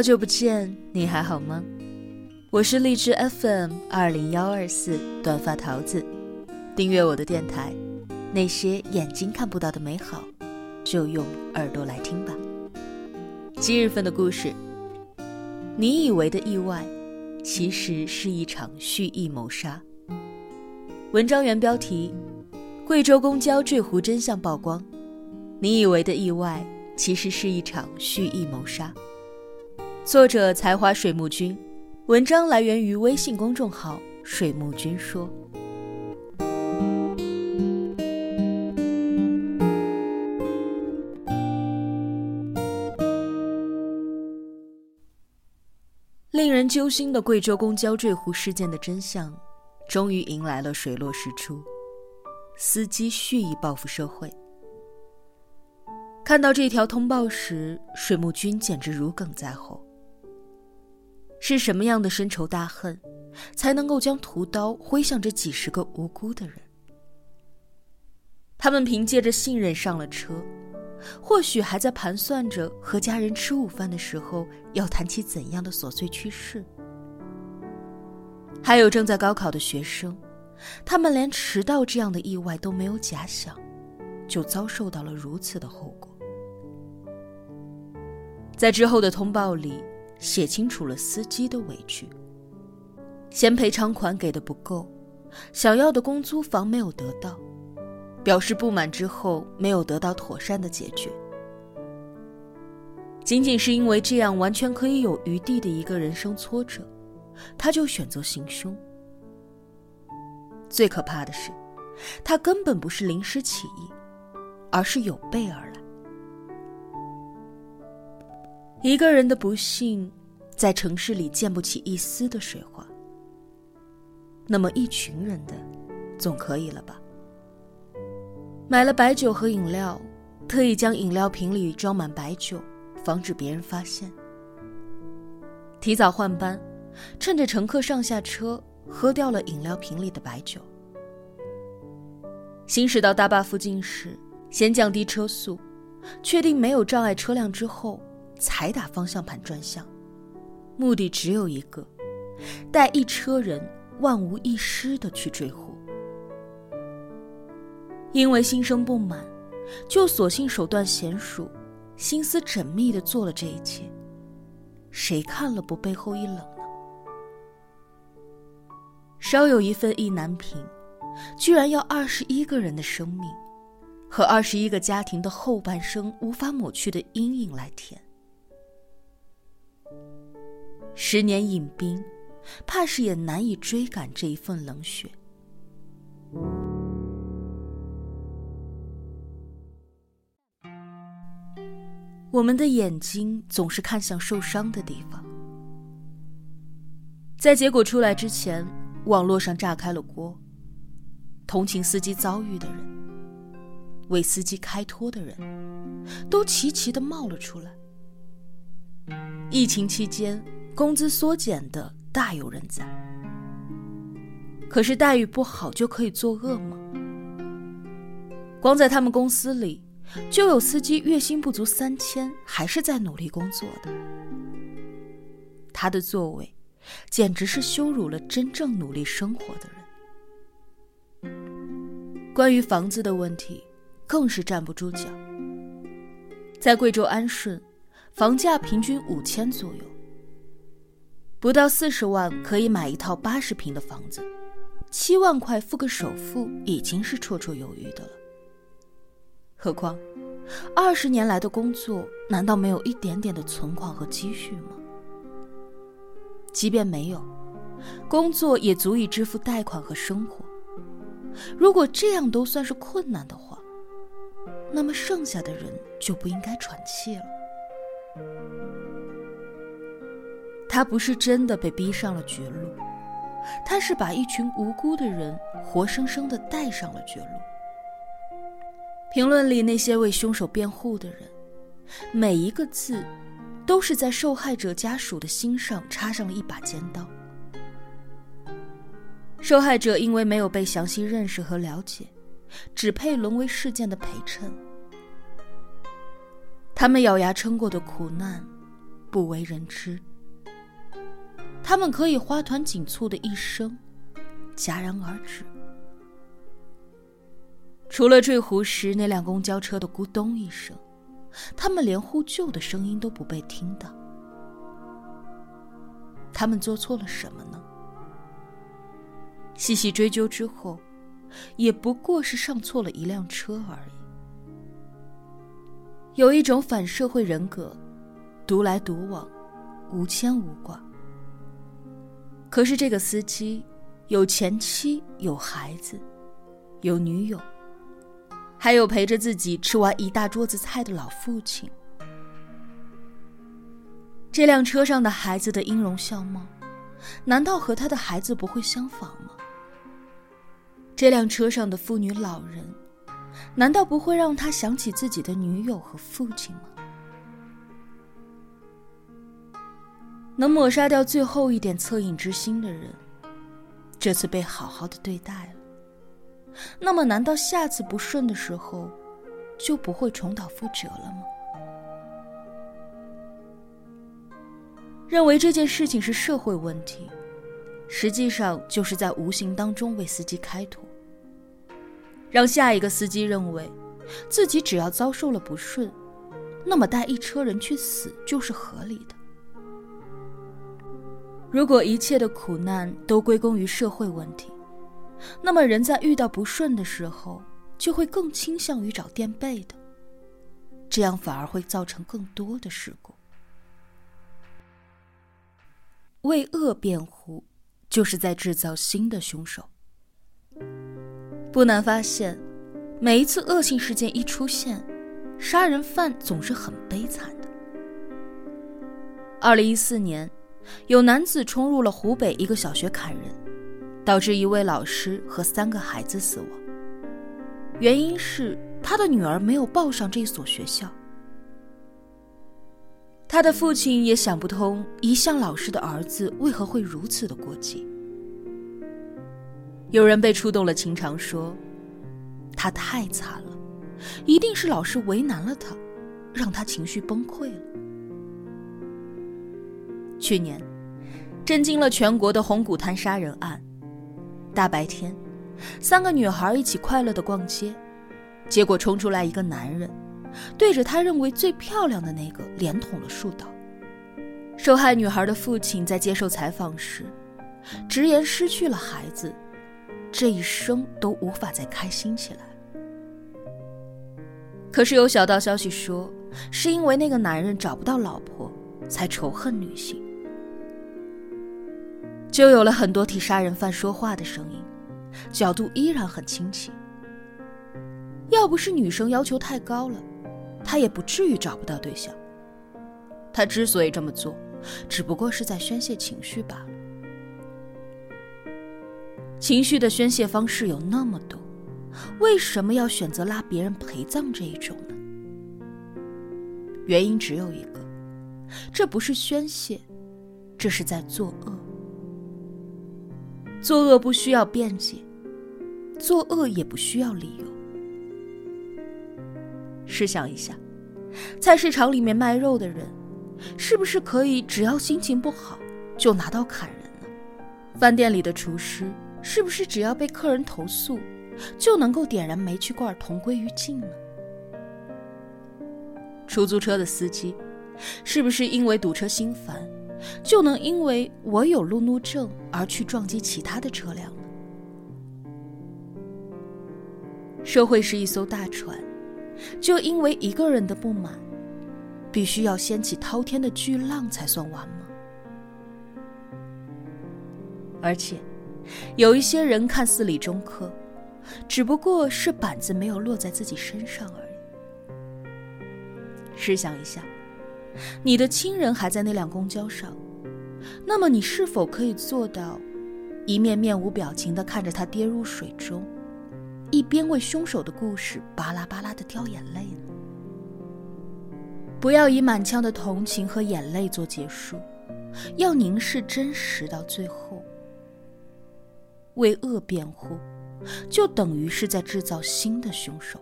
好久不见，你还好吗？我是荔枝 FM 二零幺二四短发桃子，订阅我的电台，那些眼睛看不到的美好，就用耳朵来听吧。今日份的故事，你以为的意外，其实是一场蓄意谋杀。文章原标题：贵州公交坠湖真相曝光，你以为的意外。其实是一场蓄意谋杀。作者：才华水木君，文章来源于微信公众号“水木君说”。令人揪心的贵州公交坠湖事件的真相，终于迎来了水落石出：司机蓄意报复社会。看到这条通报时，水木君简直如鲠在喉。是什么样的深仇大恨，才能够将屠刀挥向这几十个无辜的人？他们凭借着信任上了车，或许还在盘算着和家人吃午饭的时候要谈起怎样的琐碎趣事。还有正在高考的学生，他们连迟到这样的意外都没有假想，就遭受到了如此的后果。在之后的通报里，写清楚了司机的委屈：嫌赔偿款给的不够，想要的公租房没有得到，表示不满之后没有得到妥善的解决。仅仅是因为这样完全可以有余地的一个人生挫折，他就选择行凶。最可怕的是，他根本不是临时起意，而是有备而来。一个人的不幸，在城市里溅不起一丝的水花。那么一群人的，总可以了吧？买了白酒和饮料，特意将饮料瓶里装满白酒，防止别人发现。提早换班，趁着乘客上下车，喝掉了饮料瓶里的白酒。行驶到大坝附近时，先降低车速，确定没有障碍车辆之后。才打方向盘转向，目的只有一个：带一车人万无一失的去追虎。因为心生不满，就索性手段娴熟，心思缜密的做了这一切。谁看了不背后一冷呢？稍有一份意难平，居然要二十一个人的生命，和二十一个家庭的后半生无法抹去的阴影来填。十年饮冰，怕是也难以追赶这一份冷血。我们的眼睛总是看向受伤的地方。在结果出来之前，网络上炸开了锅。同情司机遭遇的人，为司机开脱的人，都齐齐的冒了出来。疫情期间。工资缩减的大有人在，可是待遇不好就可以作恶吗？光在他们公司里，就有司机月薪不足三千，还是在努力工作的。他的作为，简直是羞辱了真正努力生活的人。关于房子的问题，更是站不住脚。在贵州安顺，房价平均五千左右。不到四十万可以买一套八十平的房子，七万块付个首付已经是绰绰有余的了。何况，二十年来的工作难道没有一点点的存款和积蓄吗？即便没有，工作也足以支付贷款和生活。如果这样都算是困难的话，那么剩下的人就不应该喘气了。他不是真的被逼上了绝路，他是把一群无辜的人活生生的带上了绝路。评论里那些为凶手辩护的人，每一个字，都是在受害者家属的心上插上了一把尖刀。受害者因为没有被详细认识和了解，只配沦为事件的陪衬。他们咬牙撑过的苦难。不为人知。他们可以花团锦簇的一生戛然而止，除了坠湖时那辆公交车的咕咚一声，他们连呼救的声音都不被听到。他们做错了什么呢？细细追究之后，也不过是上错了一辆车而已。有一种反社会人格，独来独往，无牵无挂。可是这个司机有前妻，有孩子，有女友，还有陪着自己吃完一大桌子菜的老父亲。这辆车上的孩子的音容笑貌，难道和他的孩子不会相仿吗？这辆车上的妇女老人。难道不会让他想起自己的女友和父亲吗？能抹杀掉最后一点恻隐之心的人，这次被好好的对待了，那么难道下次不顺的时候，就不会重蹈覆辙了吗？认为这件事情是社会问题，实际上就是在无形当中为司机开脱。让下一个司机认为，自己只要遭受了不顺，那么带一车人去死就是合理的。如果一切的苦难都归功于社会问题，那么人在遇到不顺的时候，就会更倾向于找垫背的，这样反而会造成更多的事故。为恶辩护，就是在制造新的凶手。不难发现，每一次恶性事件一出现，杀人犯总是很悲惨的。二零一四年，有男子冲入了湖北一个小学砍人，导致一位老师和三个孩子死亡。原因是他的女儿没有报上这所学校。他的父亲也想不通，一向老实的儿子为何会如此的过激。有人被触动了情长，说：“他太惨了，一定是老师为难了他，让他情绪崩溃了。”去年，震惊了全国的红谷滩杀人案，大白天，三个女孩一起快乐的逛街，结果冲出来一个男人，对着他认为最漂亮的那个连捅了数刀。受害女孩的父亲在接受采访时，直言失去了孩子。这一生都无法再开心起来。可是有小道消息说，是因为那个男人找不到老婆，才仇恨女性，就有了很多替杀人犯说话的声音，角度依然很清奇。要不是女生要求太高了，他也不至于找不到对象。他之所以这么做，只不过是在宣泄情绪罢了。情绪的宣泄方式有那么多，为什么要选择拉别人陪葬这一种呢？原因只有一个，这不是宣泄，这是在作恶。作恶不需要辩解，作恶也不需要理由。试想一下，菜市场里面卖肉的人，是不是可以只要心情不好就拿刀砍人呢？饭店里的厨师。是不是只要被客人投诉，就能够点燃煤气罐同归于尽呢？出租车的司机，是不是因为堵车心烦，就能因为我有路怒症而去撞击其他的车辆呢？社会是一艘大船，就因为一个人的不满，必须要掀起滔天的巨浪才算完吗？而且。有一些人看似理中客，只不过是板子没有落在自己身上而已。试想一下，你的亲人还在那辆公交上，那么你是否可以做到，一面面无表情地看着他跌入水中，一边为凶手的故事巴拉巴拉地掉眼泪呢？不要以满腔的同情和眼泪做结束，要凝视真实到最后。为恶辩护，就等于是在制造新的凶手。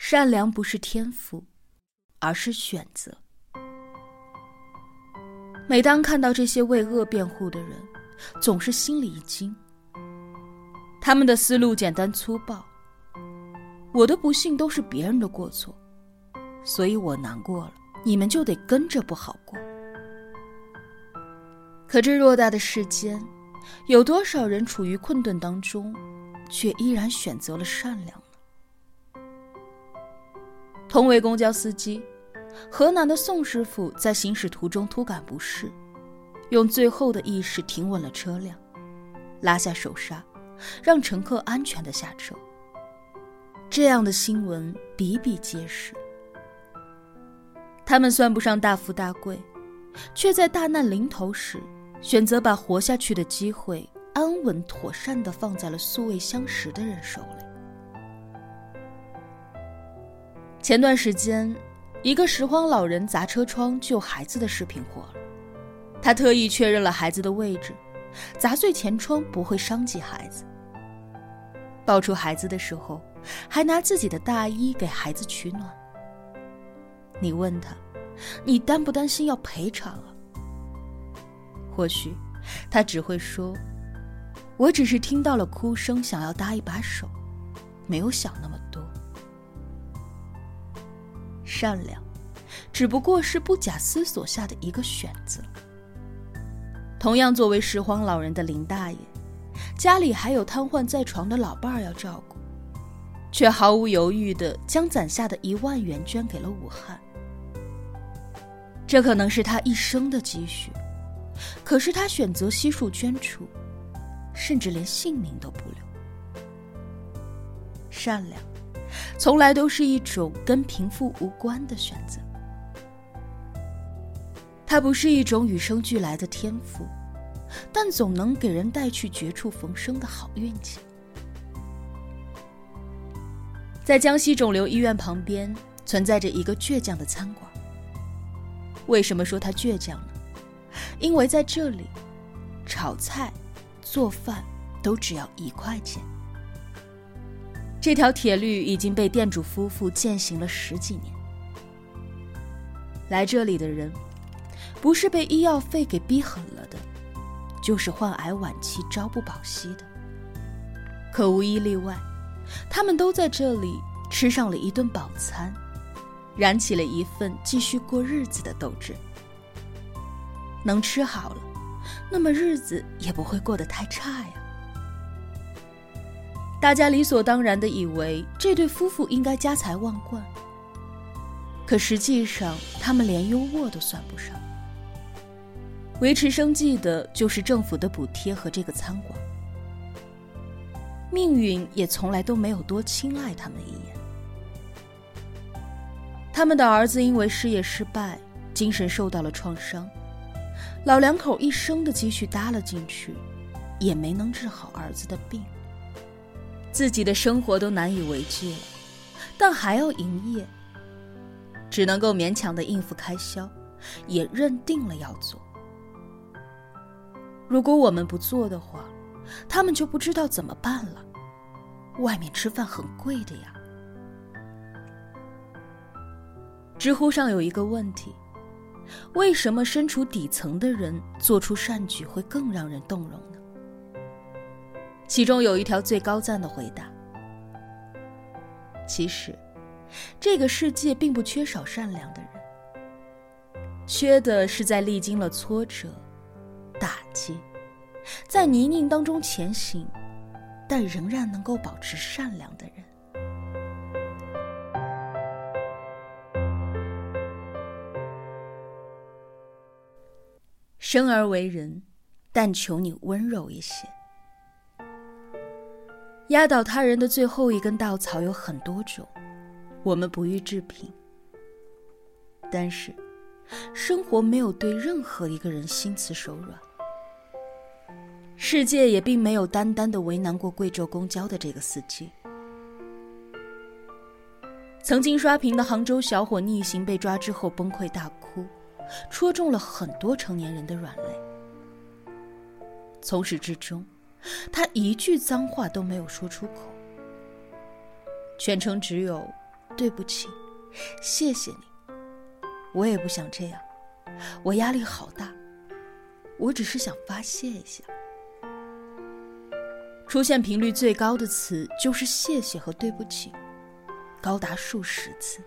善良不是天赋，而是选择。每当看到这些为恶辩护的人，总是心里一惊。他们的思路简单粗暴，我的不幸都是别人的过错，所以我难过了，你们就得跟着不好过。可这偌大的世间，有多少人处于困顿当中，却依然选择了善良？同为公交司机，河南的宋师傅在行驶途中突感不适，用最后的意识停稳了车辆，拉下手刹。让乘客安全的下车。这样的新闻比比皆是。他们算不上大富大贵，却在大难临头时，选择把活下去的机会安稳妥善的放在了素未相识的人手里。前段时间，一个拾荒老人砸车窗救孩子的视频火了。他特意确认了孩子的位置。砸碎前窗不会伤及孩子。抱出孩子的时候，还拿自己的大衣给孩子取暖。你问他，你担不担心要赔偿啊？或许，他只会说：“我只是听到了哭声，想要搭一把手，没有想那么多。”善良，只不过是不假思索下的一个选择。同样，作为拾荒老人的林大爷，家里还有瘫痪在床的老伴儿要照顾，却毫无犹豫地将攒下的一万元捐给了武汉。这可能是他一生的积蓄，可是他选择悉数捐出，甚至连姓名都不留。善良，从来都是一种跟贫富无关的选择。它不是一种与生俱来的天赋，但总能给人带去绝处逢生的好运气。在江西肿瘤医院旁边存在着一个倔强的餐馆。为什么说它倔强呢？因为在这里，炒菜、做饭都只要一块钱。这条铁律已经被店主夫妇践行了十几年。来这里的人。不是被医药费给逼狠了的，就是患癌晚期朝不保夕的。可无一例外，他们都在这里吃上了一顿饱餐，燃起了一份继续过日子的斗志。能吃好了，那么日子也不会过得太差呀。大家理所当然的以为这对夫妇应该家财万贯，可实际上他们连优渥都算不上。维持生计的就是政府的补贴和这个餐馆，命运也从来都没有多青睐他们一眼。他们的儿子因为事业失败，精神受到了创伤，老两口一生的积蓄搭了进去，也没能治好儿子的病，自己的生活都难以为继了，但还要营业，只能够勉强的应付开销，也认定了要做。如果我们不做的话，他们就不知道怎么办了。外面吃饭很贵的呀。知乎上有一个问题：为什么身处底层的人做出善举会更让人动容呢？其中有一条最高赞的回答：其实，这个世界并不缺少善良的人，缺的是在历经了挫折。打击，在泥泞当中前行，但仍然能够保持善良的人。生而为人，但求你温柔一些。压倒他人的最后一根稻草有很多种，我们不予置评。但是，生活没有对任何一个人心慈手软。世界也并没有单单的为难过贵州公交的这个司机。曾经刷屏的杭州小伙逆行被抓之后崩溃大哭，戳中了很多成年人的软肋。从始至终，他一句脏话都没有说出口，全程只有“对不起”“谢谢你”我也不想这样，我压力好大，我只是想发泄一下。出现频率最高的词就是谢谢和对不起，高达数十次。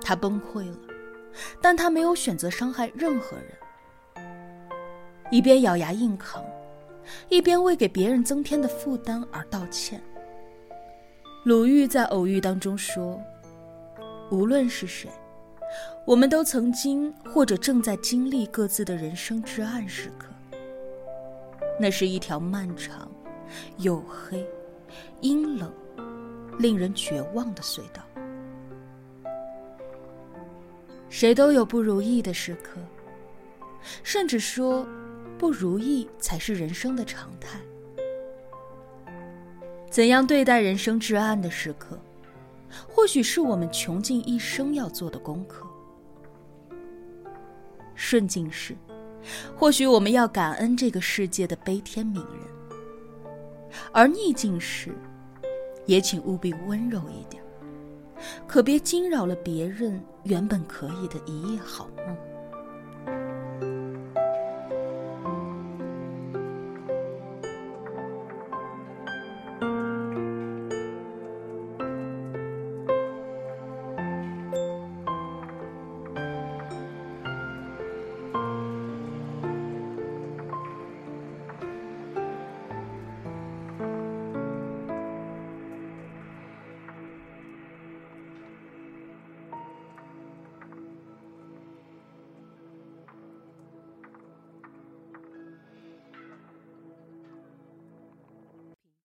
他崩溃了，但他没有选择伤害任何人，一边咬牙硬扛，一边为给别人增添的负担而道歉。鲁豫在偶遇当中说：“无论是谁，我们都曾经或者正在经历各自的人生至暗时刻。”那是一条漫长、黝黑、阴冷、令人绝望的隧道。谁都有不如意的时刻，甚至说，不如意才是人生的常态。怎样对待人生至暗的时刻，或许是我们穷尽一生要做的功课。顺境时。或许我们要感恩这个世界的悲天悯人，而逆境时，也请务必温柔一点，可别惊扰了别人原本可以的一夜好梦。